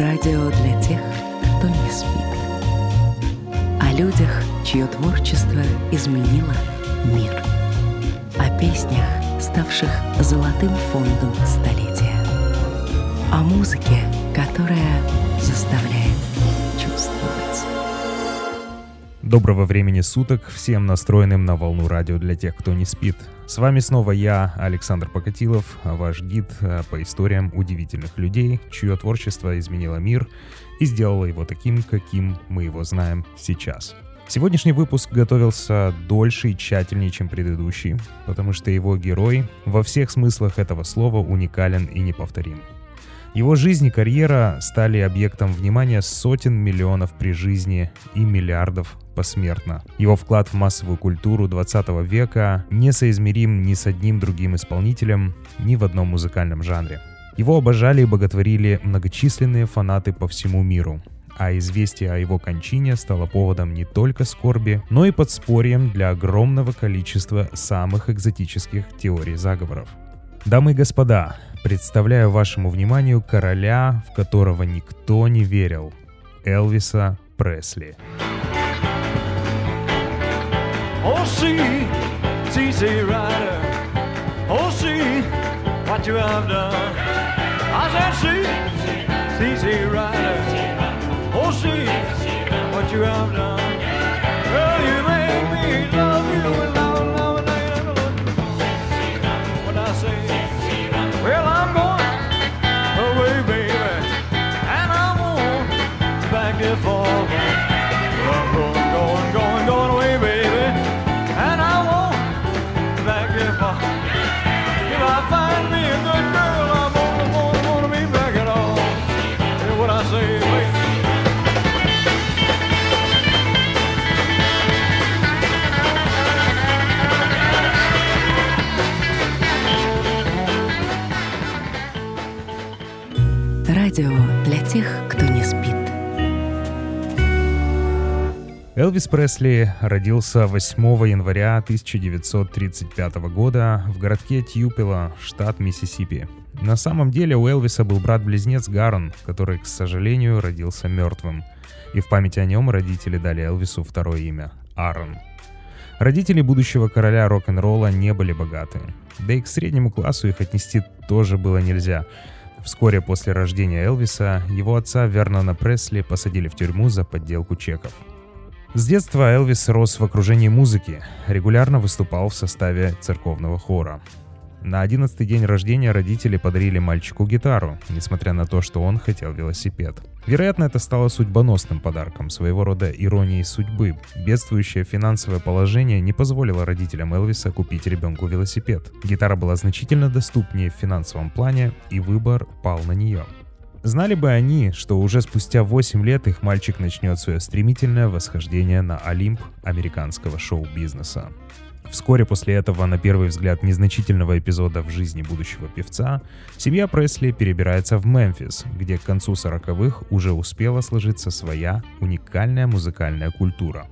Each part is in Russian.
Радио для тех, кто не спит. О людях, чье творчество изменило мир. О песнях, ставших золотым фондом столетия. О музыке, которая заставляет чувствовать. Доброго времени суток всем настроенным на волну радио для тех, кто не спит. С вами снова я, Александр Покатилов, ваш гид э, по историям удивительных людей, чье творчество изменило мир и сделало его таким, каким мы его знаем сейчас. Сегодняшний выпуск готовился дольше и тщательнее, чем предыдущий, потому что его герой во всех смыслах этого слова уникален и неповторим. Его жизнь и карьера стали объектом внимания сотен миллионов при жизни и миллиардов посмертно. Его вклад в массовую культуру 20 века несоизмерим ни с одним другим исполнителем, ни в одном музыкальном жанре. Его обожали и боготворили многочисленные фанаты по всему миру, а известие о его кончине стало поводом не только скорби, но и подспорьем для огромного количества самых экзотических теорий заговоров. Дамы и господа, представляю вашему вниманию короля, в которого никто не верил, Элвиса Пресли. Oh. Oh. Oh, what you have done. Элвис Пресли родился 8 января 1935 года в городке Тьюпело, штат Миссисипи. На самом деле у Элвиса был брат-близнец Гарон, который, к сожалению, родился мертвым. И в память о нем родители дали Элвису второе имя – Аарон. Родители будущего короля рок-н-ролла не были богаты. Да и к среднему классу их отнести тоже было нельзя. Вскоре после рождения Элвиса его отца Вернона Пресли посадили в тюрьму за подделку чеков. С детства Элвис рос в окружении музыки, регулярно выступал в составе церковного хора. На 11 день рождения родители подарили мальчику гитару, несмотря на то, что он хотел велосипед. Вероятно, это стало судьбоносным подарком, своего рода иронией судьбы. Бедствующее финансовое положение не позволило родителям Элвиса купить ребенку велосипед. Гитара была значительно доступнее в финансовом плане, и выбор пал на нее. Знали бы они, что уже спустя 8 лет их мальчик начнет свое стремительное восхождение на Олимп американского шоу-бизнеса. Вскоре после этого, на первый взгляд, незначительного эпизода в жизни будущего певца, семья Пресли перебирается в Мемфис, где к концу 40-х уже успела сложиться своя уникальная музыкальная культура.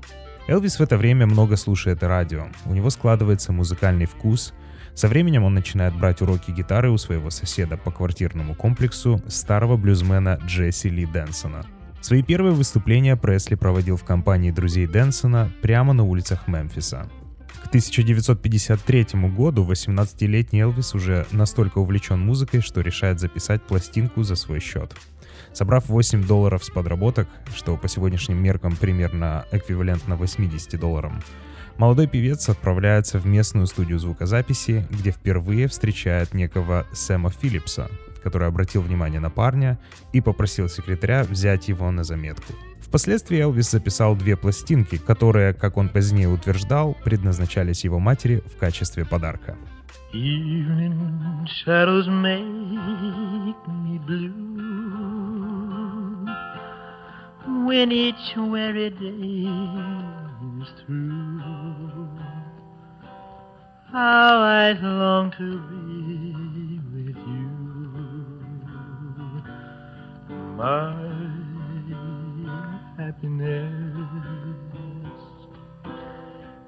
Элвис в это время много слушает радио, у него складывается музыкальный вкус, со временем он начинает брать уроки гитары у своего соседа по квартирному комплексу, старого блюзмена Джесси Ли Дэнсона. Свои первые выступления Пресли проводил в компании друзей Дэнсона прямо на улицах Мемфиса. К 1953 году 18-летний Элвис уже настолько увлечен музыкой, что решает записать пластинку за свой счет. Собрав 8 долларов с подработок, что по сегодняшним меркам примерно эквивалентно 80 долларам, молодой певец отправляется в местную студию звукозаписи, где впервые встречает некого Сэма Филлипса, который обратил внимание на парня и попросил секретаря взять его на заметку. Впоследствии Элвис записал две пластинки, которые, как он позднее утверждал, предназначались его матери в качестве подарка. When each weary day is through. How I long to be with you, my happiness.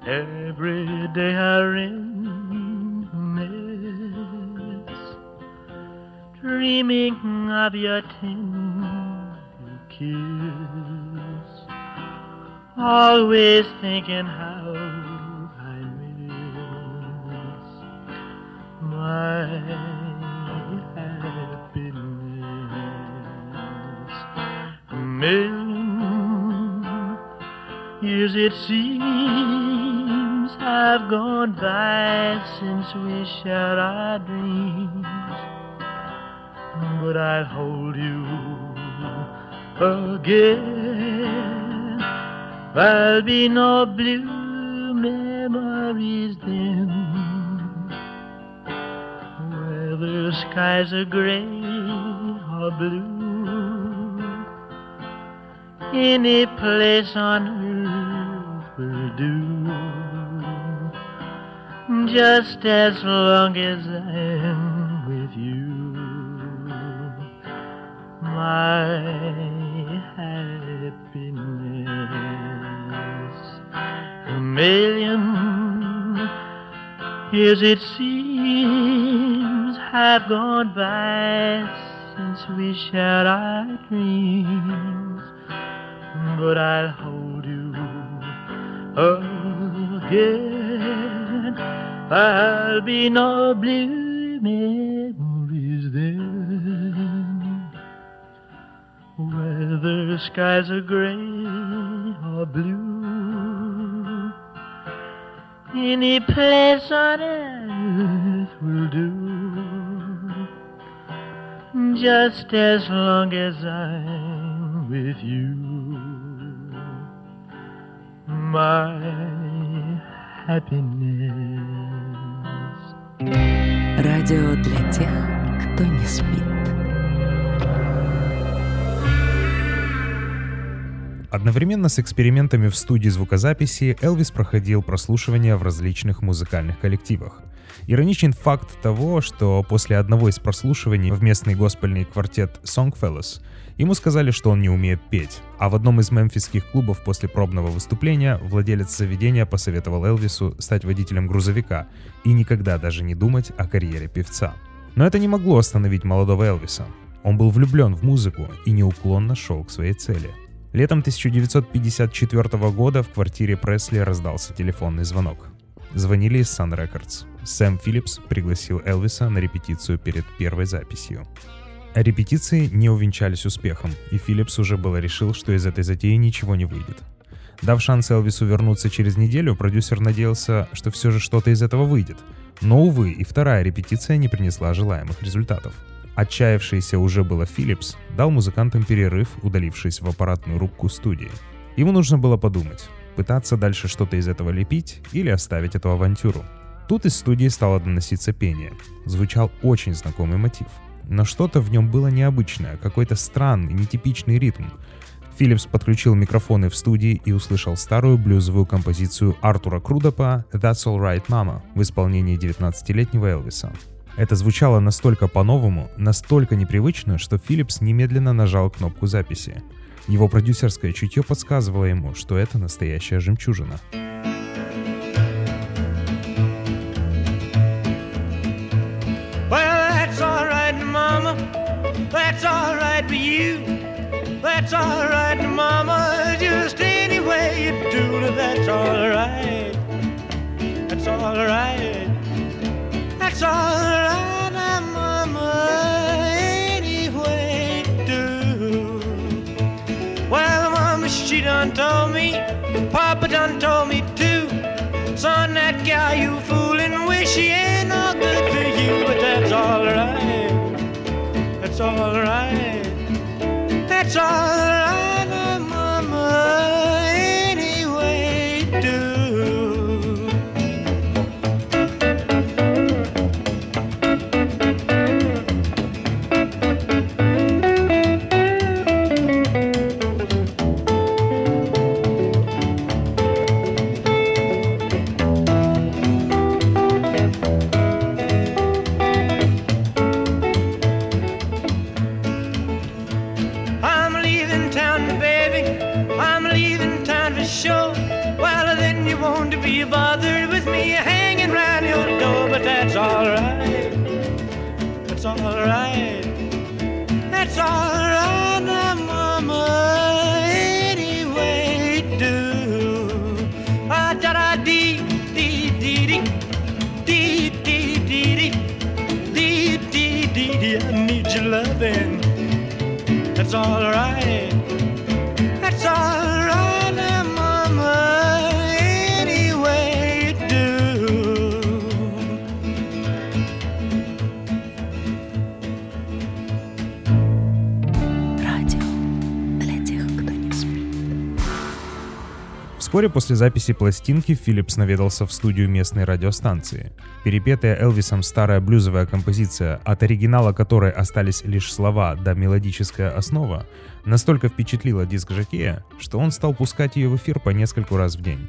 Every day I reminisce, dreaming of your tender kiss. Always thinking how it seems have gone by since we shared our dreams but I'll hold you again. There'll be no blue memories then, whether skies are gray or blue. Any place on earth just as long as I'm with you my happiness. A million years it seems have gone by since we shared our dreams, but I'll hold you again. There'll be no blue memories then whether skies are gray or blue. Any place on earth will do, just as long as I'm with you. My happiness. Радио для тех, кто не спит. Одновременно с экспериментами в студии звукозаписи Элвис проходил прослушивания в различных музыкальных коллективах. Ироничен факт того, что после одного из прослушиваний в местный госпельный квартет Songfellows ему сказали, что он не умеет петь, а в одном из мемфисских клубов после пробного выступления владелец заведения посоветовал Элвису стать водителем грузовика и никогда даже не думать о карьере певца. Но это не могло остановить молодого Элвиса. Он был влюблен в музыку и неуклонно шел к своей цели – Летом 1954 года в квартире Пресли раздался телефонный звонок. Звонили из Sun Records. Сэм Филлипс пригласил Элвиса на репетицию перед первой записью. Репетиции не увенчались успехом, и Филлипс уже было решил, что из этой затеи ничего не выйдет. Дав шанс Элвису вернуться через неделю, продюсер надеялся, что все же что-то из этого выйдет. Но, увы, и вторая репетиция не принесла желаемых результатов. Отчаявшийся уже было Филлипс дал музыкантам перерыв, удалившись в аппаратную рубку студии. Ему нужно было подумать, пытаться дальше что-то из этого лепить или оставить эту авантюру. Тут из студии стало доноситься пение. Звучал очень знакомый мотив. Но что-то в нем было необычное, какой-то странный, нетипичный ритм. Филлипс подключил микрофоны в студии и услышал старую блюзовую композицию Артура Крудопа «That's Alright Mama» в исполнении 19-летнего Элвиса. Это звучало настолько по-новому, настолько непривычно, что Филлипс немедленно нажал кнопку записи. Его продюсерское чутье подсказывало ему, что это настоящая жемчужина. You. That's all right, Mama. Just any way you do that's all right. That's all right. That's all right, Mama. Any way you do. Well, Mama, she done told me. Papa done told me too. Son, that gal you fooling with, she ain't no good for you, but that's all right. That's all that's all Вскоре после записи пластинки Филлипс наведался в студию местной радиостанции. Перепетая Элвисом старая блюзовая композиция, от оригинала которой остались лишь слова да мелодическая основа, настолько впечатлила диск Жакея, что он стал пускать ее в эфир по нескольку раз в день.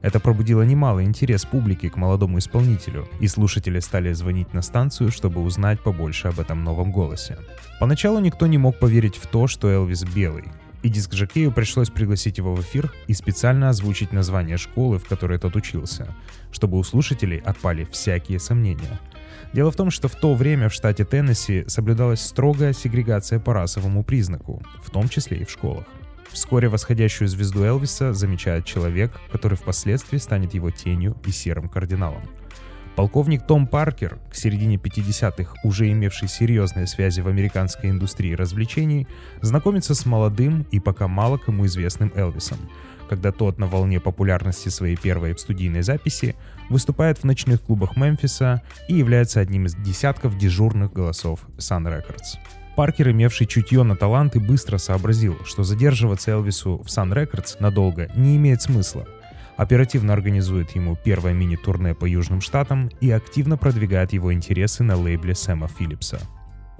Это пробудило немалый интерес публики к молодому исполнителю, и слушатели стали звонить на станцию, чтобы узнать побольше об этом новом голосе. Поначалу никто не мог поверить в то, что Элвис белый, и диск Жакею пришлось пригласить его в эфир и специально озвучить название школы, в которой тот учился, чтобы у слушателей отпали всякие сомнения. Дело в том, что в то время в штате Теннесси соблюдалась строгая сегрегация по расовому признаку, в том числе и в школах. Вскоре восходящую звезду Элвиса замечает человек, который впоследствии станет его тенью и серым кардиналом. Полковник Том Паркер, к середине 50-х уже имевший серьезные связи в американской индустрии развлечений, знакомится с молодым и пока мало кому известным Элвисом, когда тот на волне популярности своей первой студийной записи выступает в ночных клубах Мемфиса и является одним из десятков дежурных голосов Sun Records. Паркер, имевший чутье на таланты, быстро сообразил, что задерживаться Элвису в Sun Records надолго не имеет смысла. Оперативно организует ему первое мини-турне по Южным Штатам и активно продвигает его интересы на лейбле Сэма Филлипса.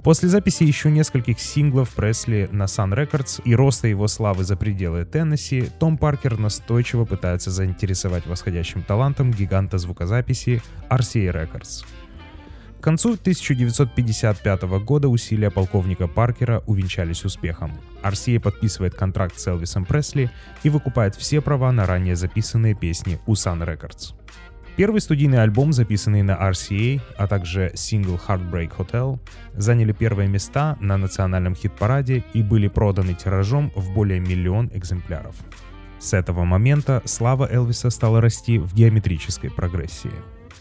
После записи еще нескольких синглов Пресли на Sun Records и роста его славы за пределы Теннесси, Том Паркер настойчиво пытается заинтересовать восходящим талантом гиганта звукозаписи RCA Records. К концу 1955 года усилия полковника Паркера увенчались успехом. RCA подписывает контракт с Элвисом Пресли и выкупает все права на ранее записанные песни у Sun Records. Первый студийный альбом, записанный на RCA, а также сингл Heartbreak Hotel, заняли первые места на национальном хит-параде и были проданы тиражом в более миллион экземпляров. С этого момента слава Элвиса стала расти в геометрической прогрессии.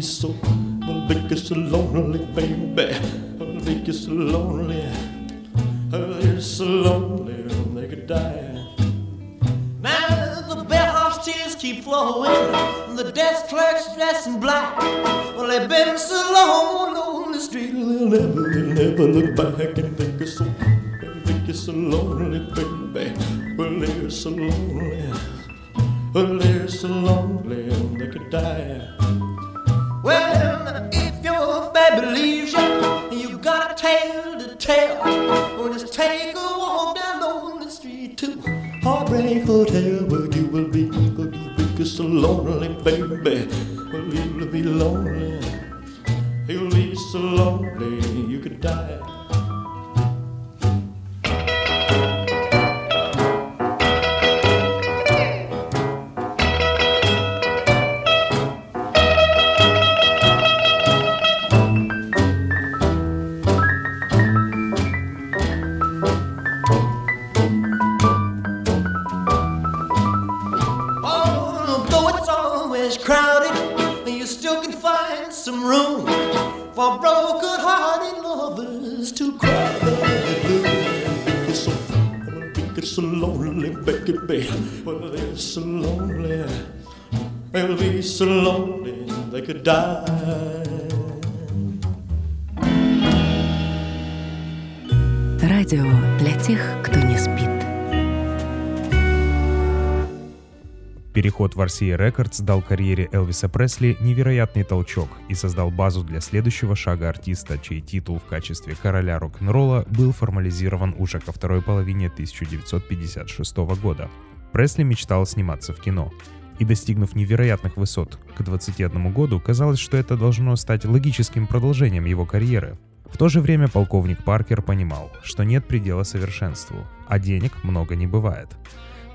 I'll so, I'll be just so lonely, baby. I'll be just so lonely. I'll be so lonely, they could die. Now the bellhop's tears keep flowing, the desk clerk's dressed in black. Well, they've been so long on the street, they'll never, they'll never look back and think it's so, they think it's so lonely, baby. Well, they're so lonely, well, they're so lonely, they could die. Well, if your baby leaves you, you got a tale to tell, well, just take a walk down the street to Heartbreak Hotel, where you will be, where you will be so lonely, baby. Well, you'll be lonely, you'll be so lonely, you could die. So lonely they could die. Радио для тех, кто не спит. Переход в RCA Records дал карьере Элвиса Пресли невероятный толчок и создал базу для следующего шага артиста, чей титул в качестве короля рок-н-ролла был формализирован уже ко второй половине 1956 года. Пресли мечтал сниматься в кино. И достигнув невероятных высот к 21 году, казалось, что это должно стать логическим продолжением его карьеры. В то же время полковник Паркер понимал, что нет предела совершенству, а денег много не бывает.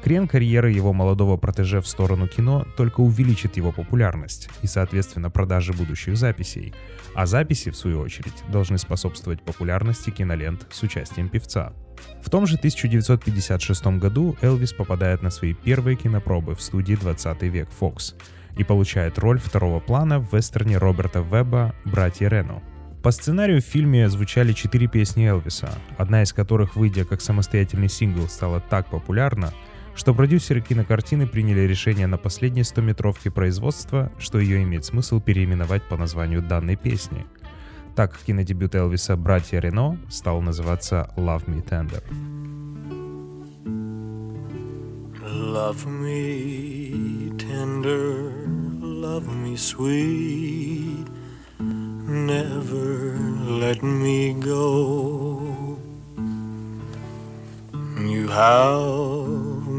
Крен карьеры его молодого протеже в сторону кино только увеличит его популярность и, соответственно, продажи будущих записей. А записи, в свою очередь, должны способствовать популярности кинолент с участием певца. В том же 1956 году Элвис попадает на свои первые кинопробы в студии 20 век Fox и получает роль второго плана в вестерне Роберта Веба «Братья Рено». По сценарию в фильме звучали четыре песни Элвиса, одна из которых, выйдя как самостоятельный сингл, стала так популярна, что продюсеры кинокартины приняли решение на последней 100-метровке производства, что ее имеет смысл переименовать по названию данной песни. Так кинодебют Элвиса «Братья Рено» стал называться «Love Me Tender». Love me tender, love me sweet, never let me go. You have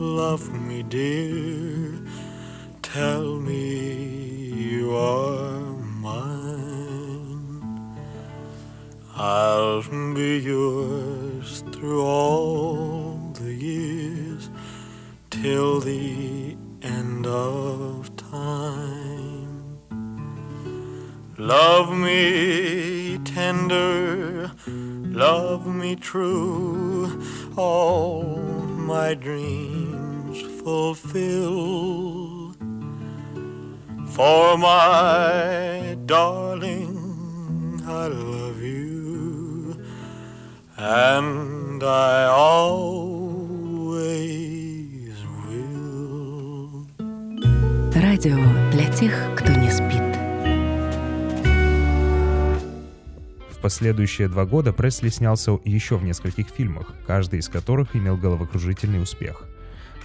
love me dear, tell me you are mine. I'll be yours through all the years till the end of time. Love me tender, love me true, all my dreams fulfill. For my darling, I love you, and I always will. Радио для тех, кто не спит. В последующие два года Пресли снялся еще в нескольких фильмах, каждый из которых имел головокружительный успех.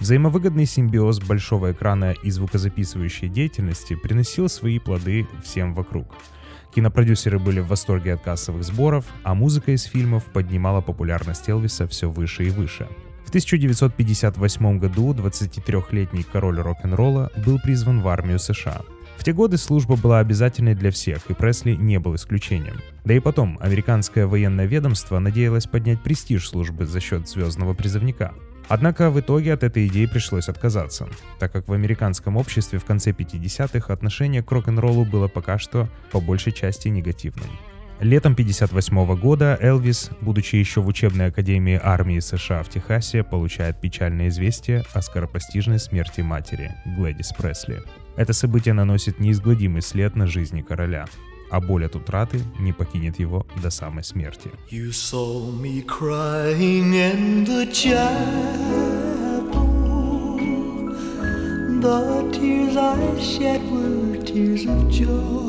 Взаимовыгодный симбиоз большого экрана и звукозаписывающей деятельности приносил свои плоды всем вокруг. Кинопродюсеры были в восторге от кассовых сборов, а музыка из фильмов поднимала популярность Элвиса все выше и выше. В 1958 году 23-летний король рок-н-ролла был призван в армию США. В те годы служба была обязательной для всех, и Пресли не был исключением. Да и потом, американское военное ведомство надеялось поднять престиж службы за счет звездного призывника. Однако в итоге от этой идеи пришлось отказаться, так как в американском обществе в конце 50-х отношение к рок-н-роллу было пока что по большей части негативным. Летом 1958 года Элвис, будучи еще в учебной академии армии США в Техасе, получает печальное известие о скоропостижной смерти матери, Глэдис Пресли. Это событие наносит неизгладимый след на жизни короля, а боль от утраты не покинет его до самой смерти. You saw me crying in the chapel. The tears I shed were tears of joy.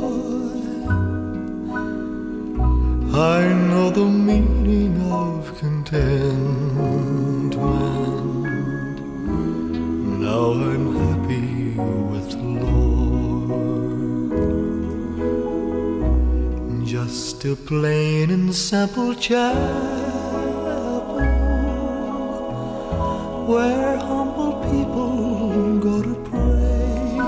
I know the meaning of contentment. Just a plain and simple chapel where humble people go to pray.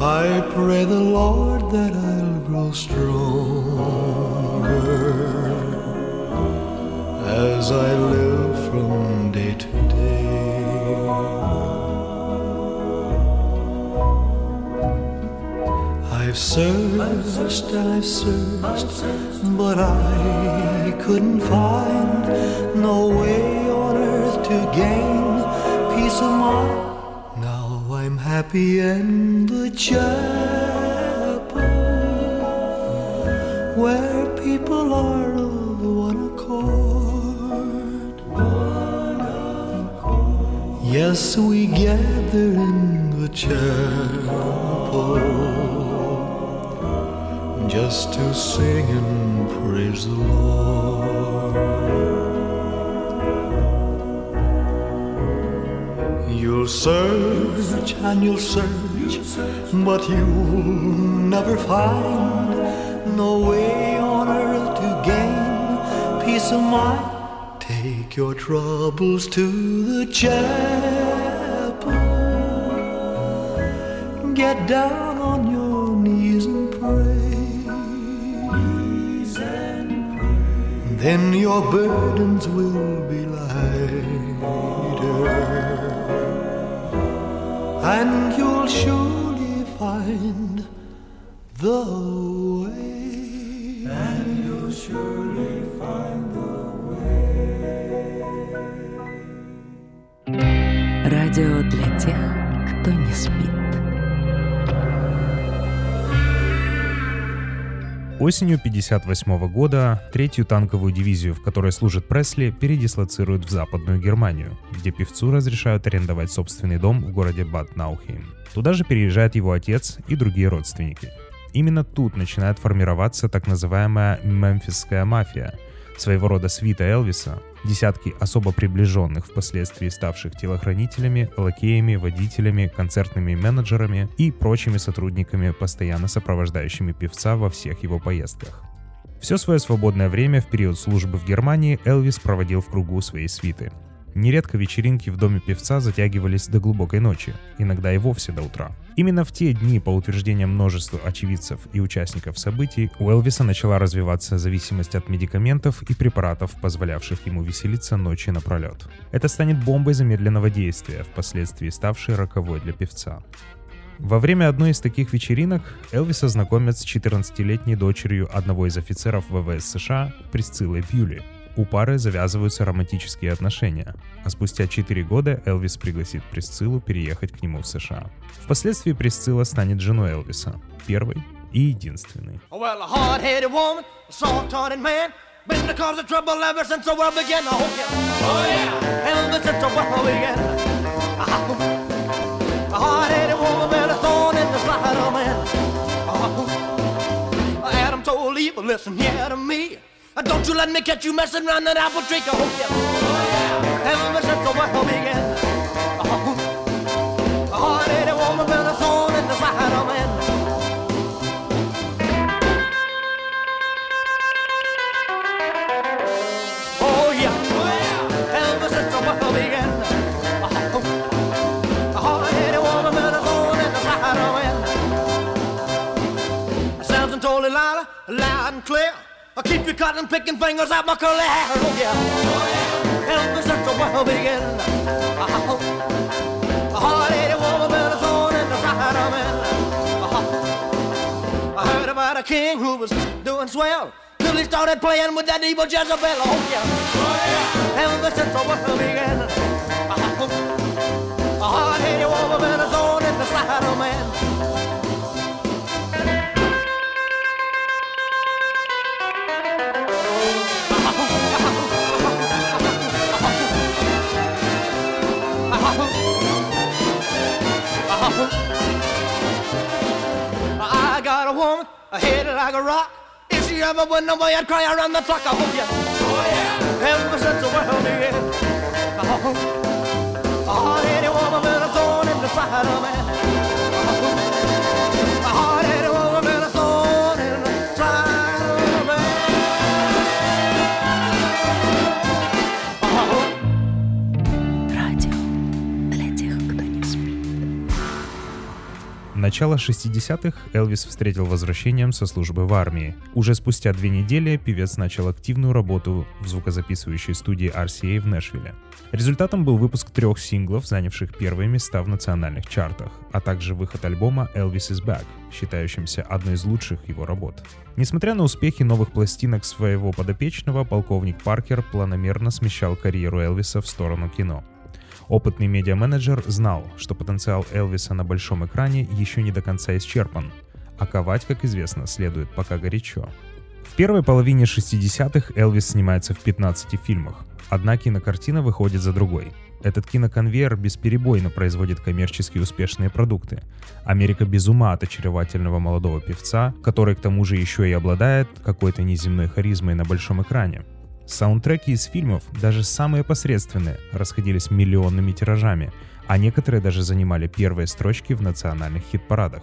I pray the Lord that I'll grow stronger as I live from I've searched and I've searched, but I couldn't find no way on earth to gain peace of mind. Now I'm happy in the chapel where people are of one accord. Yes, we gather in the chapel just to sing and praise the Lord. You'll search and you'll search, but you'll never find no way on earth to gain peace of mind. Take your troubles to the chapel. Get down Then your burdens will be lighter, and you'll surely find the way. And you'll surely find the Радио для тех, Осенью 1958 года третью танковую дивизию, в которой служит Пресли, передислоцируют в Западную Германию, где певцу разрешают арендовать собственный дом в городе Бад Наухейм. Туда же переезжает его отец и другие родственники. Именно тут начинает формироваться так называемая мемфисская мафия, своего рода свита Элвиса, десятки особо приближенных впоследствии ставших телохранителями, лакеями, водителями, концертными менеджерами и прочими сотрудниками, постоянно сопровождающими певца во всех его поездках. Все свое свободное время в период службы в Германии Элвис проводил в кругу своей свиты. Нередко вечеринки в доме певца затягивались до глубокой ночи, иногда и вовсе до утра. Именно в те дни, по утверждениям множества очевидцев и участников событий, у Элвиса начала развиваться зависимость от медикаментов и препаратов, позволявших ему веселиться ночи напролет. Это станет бомбой замедленного действия, впоследствии ставшей роковой для певца. Во время одной из таких вечеринок Элвиса знакомят с 14-летней дочерью одного из офицеров ВВС США Присциллой Бьюли. У пары завязываются романтические отношения, а спустя 4 года Элвис пригласит Присциллу переехать к нему в США. Впоследствии Присцилла станет женой Элвиса, первой и единственной. Oh oh. Oh, listen here to me. Uh, don't you let me catch you messing around that apple tree. I hope you ever since uh-huh. uh-huh. I was a begin. I wanted a woman with a soul. I'll keep you cotton picking fingers out my curly hair. Oh yeah, ever since the world began. A hard-headed woman been a thorn in the side of man. Uh-huh. I heard about a king who was doing swell. Till he started playing with that evil Jezebel. Oh yeah, oh yeah. Ever the began. A like a rock. If she ever went away, I'd cry around the clock. I hope you. Oh yeah. Ever since the world began. Начало 60-х Элвис встретил возвращением со службы в армии. Уже спустя две недели певец начал активную работу в звукозаписывающей студии RCA в Нэшвилле. Результатом был выпуск трех синглов, занявших первые места в национальных чартах, а также выход альбома «Elvis is Back», считающимся одной из лучших его работ. Несмотря на успехи новых пластинок своего подопечного, полковник Паркер планомерно смещал карьеру Элвиса в сторону кино. Опытный медиа-менеджер знал, что потенциал Элвиса на большом экране еще не до конца исчерпан, а ковать, как известно, следует пока горячо. В первой половине 60-х Элвис снимается в 15 фильмах. Одна кинокартина выходит за другой. Этот киноконвейер бесперебойно производит коммерчески успешные продукты. Америка без ума от очаровательного молодого певца, который к тому же еще и обладает какой-то неземной харизмой на большом экране. Саундтреки из фильмов, даже самые посредственные, расходились миллионными тиражами, а некоторые даже занимали первые строчки в национальных хит-парадах.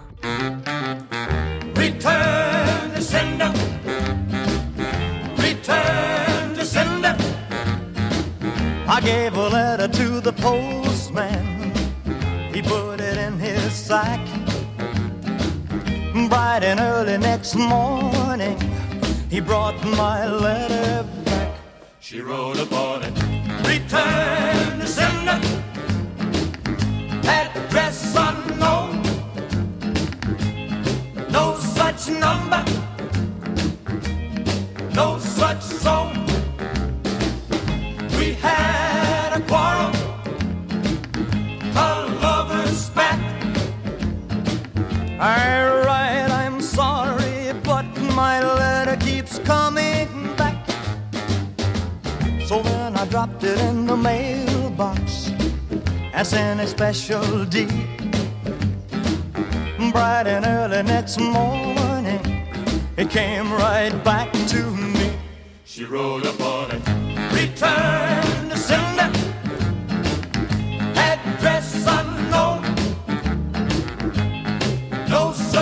Bright and early next morning, he brought my letter. She wrote upon it. Return to sender. Address unknown. No such number. No such zone. We had a quarrel. A lover's spat. Alright, dropped it in the mailbox as in a special deed. Bright and early next morning, it came right back to me. She wrote upon it, return to sender, address unknown. No such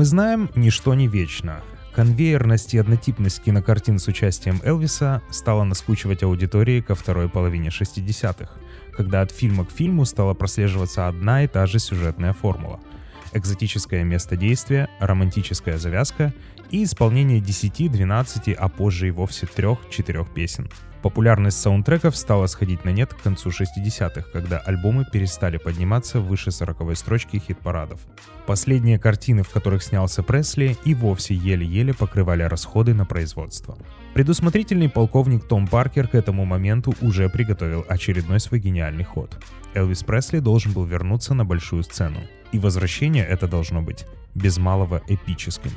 мы знаем, ничто не вечно. Конвейерность и однотипность кинокартин с участием Элвиса стала наскучивать аудитории ко второй половине 60-х, когда от фильма к фильму стала прослеживаться одна и та же сюжетная формула. Экзотическое место действия, романтическая завязка и исполнение 10, 12, а позже и вовсе 3-4 песен. Популярность саундтреков стала сходить на нет к концу 60-х, когда альбомы перестали подниматься выше 40 строчки хит-парадов. Последние картины, в которых снялся Пресли, и вовсе еле-еле покрывали расходы на производство. Предусмотрительный полковник Том Паркер к этому моменту уже приготовил очередной свой гениальный ход. Элвис Пресли должен был вернуться на большую сцену. И возвращение это должно быть без малого эпическим.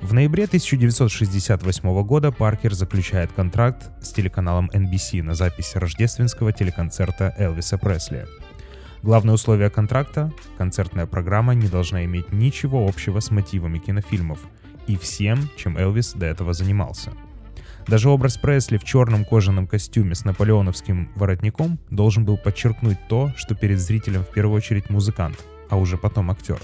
В ноябре 1968 года Паркер заключает контракт с телеканалом NBC на запись рождественского телеконцерта Элвиса Пресли. Главное условие контракта – концертная программа не должна иметь ничего общего с мотивами кинофильмов и всем, чем Элвис до этого занимался. Даже образ Пресли в черном кожаном костюме с наполеоновским воротником должен был подчеркнуть то, что перед зрителем в первую очередь музыкант, а уже потом актер.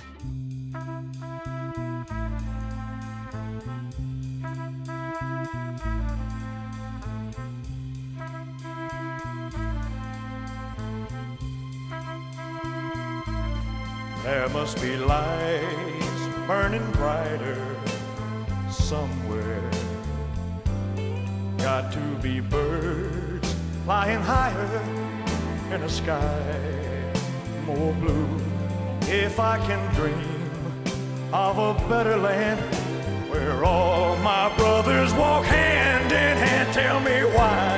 There must be lights burning brighter somewhere. Got to be birds flying higher in a sky more blue. If I can dream of a better land where all my brothers walk hand in hand, tell me why,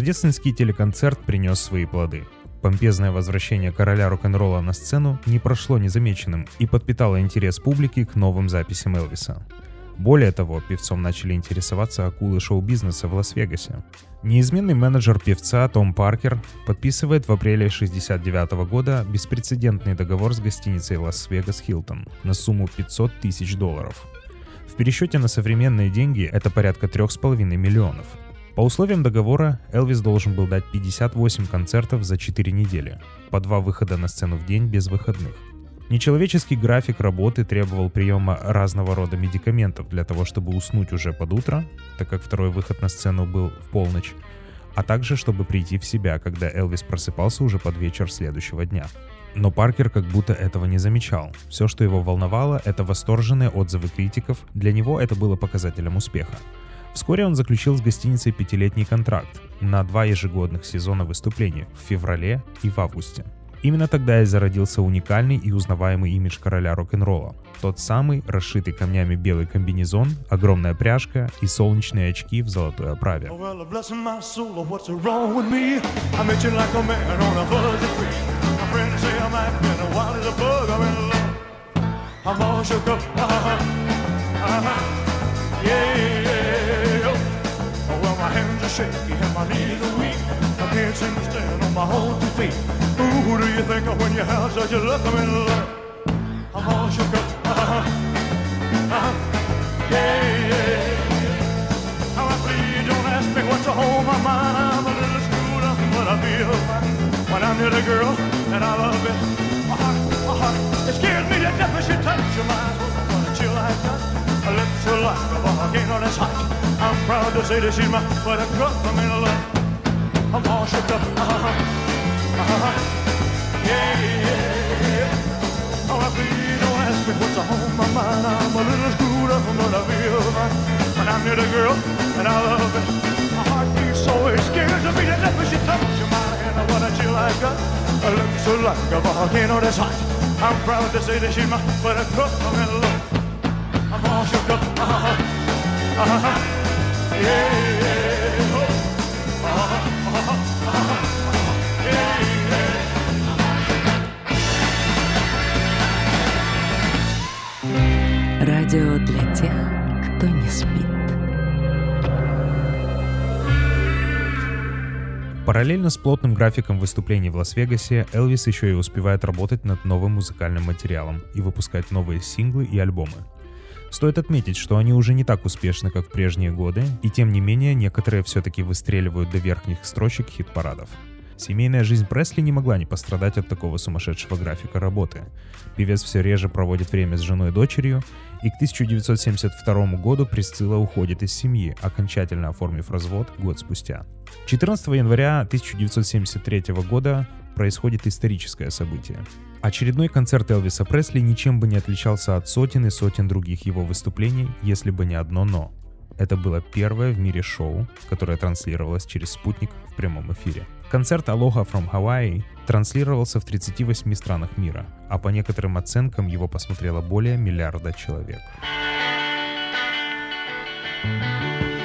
Рождественский телеконцерт принес свои плоды. Помпезное возвращение короля рок-н-ролла на сцену не прошло незамеченным и подпитало интерес публики к новым записям Элвиса. Более того, певцом начали интересоваться акулы шоу-бизнеса в Лас-Вегасе. Неизменный менеджер певца Том Паркер подписывает в апреле 1969 года беспрецедентный договор с гостиницей Лас-Вегас Хилтон на сумму 500 тысяч долларов. В пересчете на современные деньги это порядка 3,5 миллионов. По условиям договора Элвис должен был дать 58 концертов за 4 недели, по два выхода на сцену в день без выходных. Нечеловеческий график работы требовал приема разного рода медикаментов для того, чтобы уснуть уже под утро, так как второй выход на сцену был в полночь, а также чтобы прийти в себя, когда Элвис просыпался уже под вечер следующего дня. Но Паркер как будто этого не замечал. Все, что его волновало, это восторженные отзывы критиков. Для него это было показателем успеха. Вскоре он заключил с гостиницей пятилетний контракт на два ежегодных сезона выступлений в феврале и в августе. Именно тогда и зародился уникальный и узнаваемый имидж короля рок-н-ролла. Тот самый, расшитый камнями белый комбинезон, огромная пряжка и солнечные очки в золотой оправе. Oh, love. I'm all shook up. Uh-huh. Uh-huh. Yeah, yeah. Shaky and my knees are weak. I can't seem to stand on my own two feet. Ooh, who do you think of when you have such a look? I'm in love. I'm all shook up. Uh-huh. Uh-huh. Yeah, yeah. How I please, don't ask me what's on my mind. I'm a little screwed up, but I feel fine when I'm near the girl and I love it. My heart, my heart, it scares me to death when she touches your mind. A chill I got. Lips like a volcano that's hot. I'm proud to say that she's my buttercup. I'm in love. I'm all shook up. Uh-huh. Uh-huh. Yeah, yeah. Oh, I please don't ask me what's on my mind. I'm a little screwed up, but I feel fine when I'm near the girl and I love it. My heart beats so it scares me to death when she touches my hand. What a chill I got. Are like a volcano that's hot. I'm proud to say that she's my buttercup. I'm in love. Параллельно с плотным графиком выступлений в Лас-Вегасе, Элвис еще и успевает работать над новым музыкальным материалом и выпускать новые синглы и альбомы. Стоит отметить, что они уже не так успешны, как в прежние годы, и тем не менее некоторые все-таки выстреливают до верхних строчек хит-парадов. Семейная жизнь Пресли не могла не пострадать от такого сумасшедшего графика работы. Певец все реже проводит время с женой и дочерью, и к 1972 году Присцилла уходит из семьи, окончательно оформив развод год спустя. 14 января 1973 года происходит историческое событие. Очередной концерт Элвиса Пресли ничем бы не отличался от сотен и сотен других его выступлений, если бы не одно «но». Это было первое в мире шоу, которое транслировалось через спутник в прямом эфире. Концерт Aloha from Hawaii транслировался в 38 странах мира, а по некоторым оценкам его посмотрело более миллиарда человек. Lord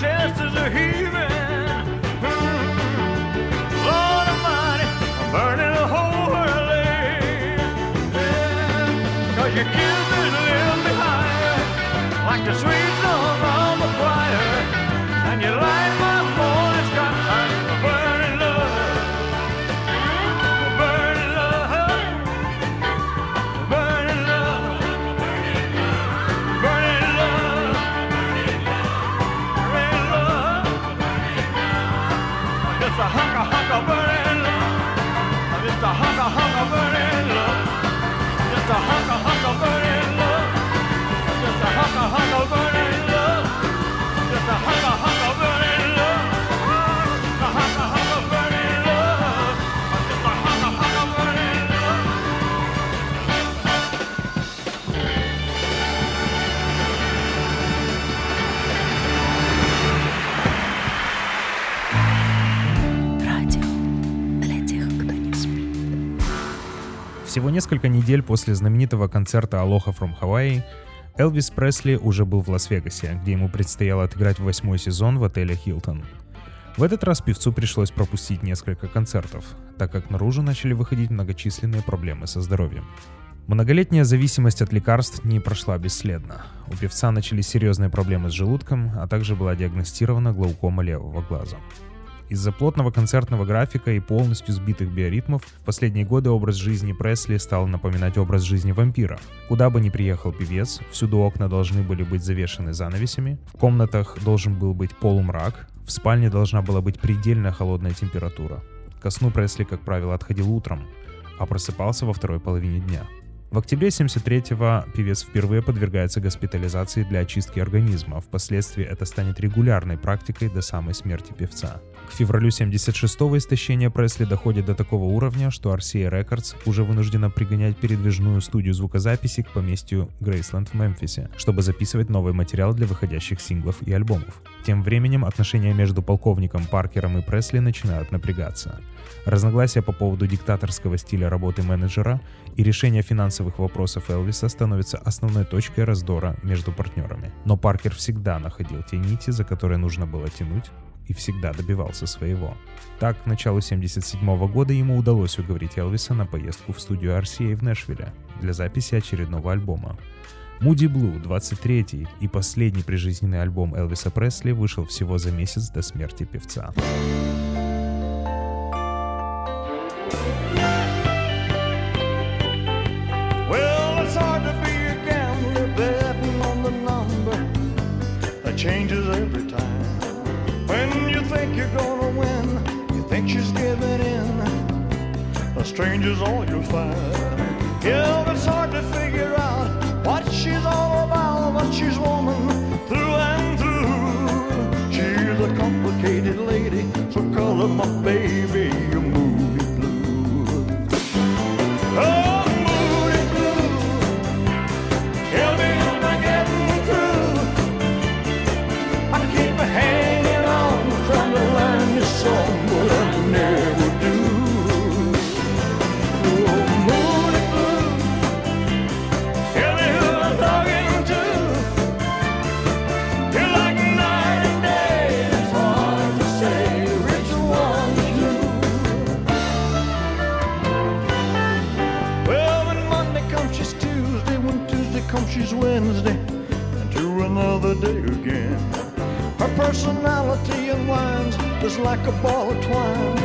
chest is a heaving. Mm. Lord Almighty, I'm burning a hole where. Yeah. Cause kisses lift me higher, like the sweet Всего несколько недель после знаменитого концерта Aloha from Hawaii Элвис Пресли уже был в Лас-Вегасе, где ему предстояло отыграть восьмой сезон в отеле «Хилтон». В этот раз певцу пришлось пропустить несколько концертов, так как наружу начали выходить многочисленные проблемы со здоровьем. Многолетняя зависимость от лекарств не прошла бесследно. У певца начались серьезные проблемы с желудком, а также была диагностирована глаукома левого глаза. Из-за плотного концертного графика и полностью сбитых биоритмов в последние годы образ жизни Пресли стал напоминать образ жизни вампира. Куда бы ни приехал певец, всюду окна должны были быть завешены занавесями, в комнатах должен был быть полумрак, в спальне должна была быть предельно холодная температура. Ко сну Пресли, как правило, отходил утром, а просыпался во второй половине дня. В октябре 73-го певец впервые подвергается госпитализации для очистки организма. Впоследствии это станет регулярной практикой до самой смерти певца. К февралю 76-го истощение Пресли доходит до такого уровня, что RCA Records уже вынуждена пригонять передвижную студию звукозаписи к поместью Грейсленд в Мемфисе, чтобы записывать новый материал для выходящих синглов и альбомов. Тем временем отношения между полковником Паркером и Пресли начинают напрягаться. Разногласия по поводу диктаторского стиля работы менеджера и решения финансовых вопросов Элвиса становятся основной точкой раздора между партнерами. Но Паркер всегда находил те нити, за которые нужно было тянуть, и всегда добивался своего. Так, к началу 1977 года ему удалось уговорить Элвиса на поездку в студию RCA в Нэшвилле для записи очередного альбома. Moody Blue, 23-й и последний прижизненный альбом Элвиса Пресли, вышел всего за месяц до смерти певца. Well, stranger's all you'll find. Yeah, it's hard to figure out what she's all about, but she's woman through and through. She's a complicated lady, so call her my baby, personality unwinds just like a ball of twine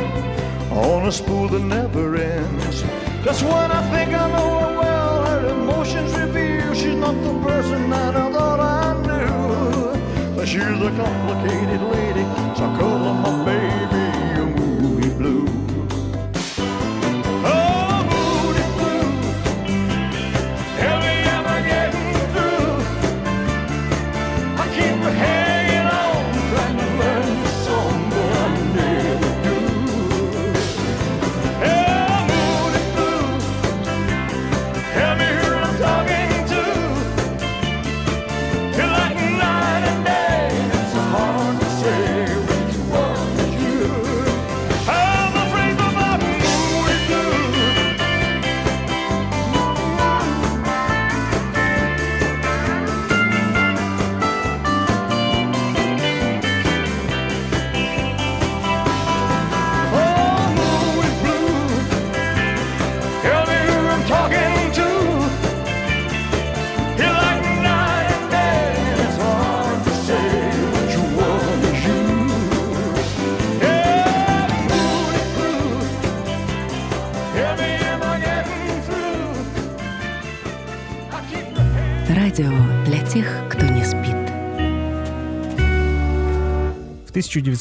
on a spool that never ends. Just when I think I know her well, her emotions reveal she's not the person that I thought I knew. But she's a complicated lady, so I call her my baby,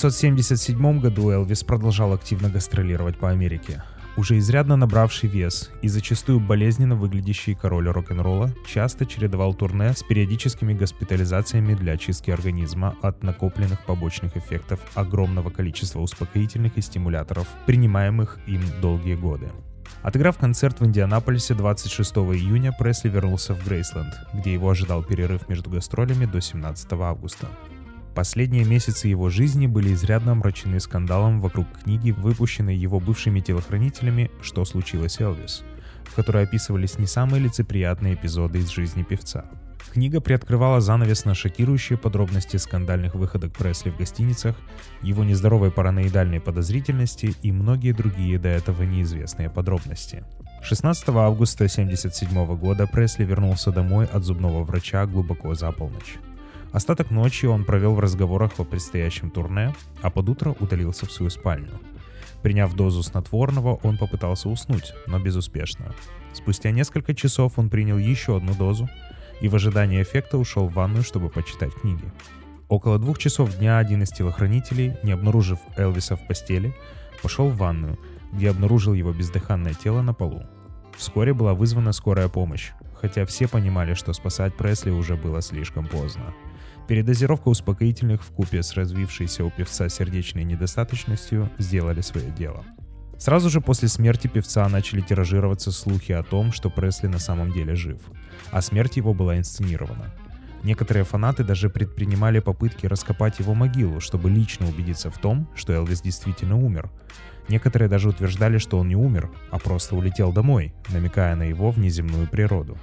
1977 году Элвис продолжал активно гастролировать по Америке. Уже изрядно набравший вес и зачастую болезненно выглядящий король рок-н-ролла часто чередовал турне с периодическими госпитализациями для очистки организма от накопленных побочных эффектов огромного количества успокоительных и стимуляторов, принимаемых им долгие годы. Отыграв концерт в Индианаполисе 26 июня, Пресли вернулся в Грейсленд, где его ожидал перерыв между гастролями до 17 августа. Последние месяцы его жизни были изрядно омрачены скандалом вокруг книги, выпущенной его бывшими телохранителями «Что случилось, Элвис», в которой описывались не самые лицеприятные эпизоды из жизни певца. Книга приоткрывала занавес на шокирующие подробности скандальных выходок Пресли в гостиницах, его нездоровой параноидальной подозрительности и многие другие до этого неизвестные подробности. 16 августа 1977 года Пресли вернулся домой от зубного врача глубоко за полночь. Остаток ночи он провел в разговорах о предстоящем турне, а под утро удалился в свою спальню. Приняв дозу снотворного, он попытался уснуть, но безуспешно. Спустя несколько часов он принял еще одну дозу и в ожидании эффекта ушел в ванную, чтобы почитать книги. Около двух часов дня один из телохранителей, не обнаружив Элвиса в постели, пошел в ванную, где обнаружил его бездыханное тело на полу. Вскоре была вызвана скорая помощь, хотя все понимали, что спасать Пресли уже было слишком поздно. Передозировка успокоительных в купе с развившейся у певца сердечной недостаточностью сделали свое дело. Сразу же после смерти певца начали тиражироваться слухи о том, что Пресли на самом деле жив, а смерть его была инсценирована. Некоторые фанаты даже предпринимали попытки раскопать его могилу, чтобы лично убедиться в том, что Элвис действительно умер. Некоторые даже утверждали, что он не умер, а просто улетел домой, намекая на его внеземную природу.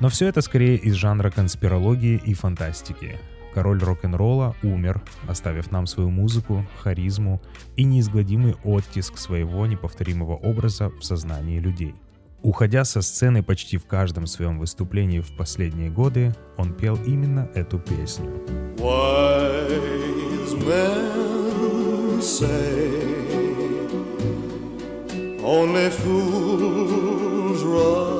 Но все это скорее из жанра конспирологии и фантастики. Король рок-н-ролла умер, оставив нам свою музыку, харизму и неизгладимый оттиск своего неповторимого образа в сознании людей. Уходя со сцены почти в каждом своем выступлении в последние годы, он пел именно эту песню. Say only fools rush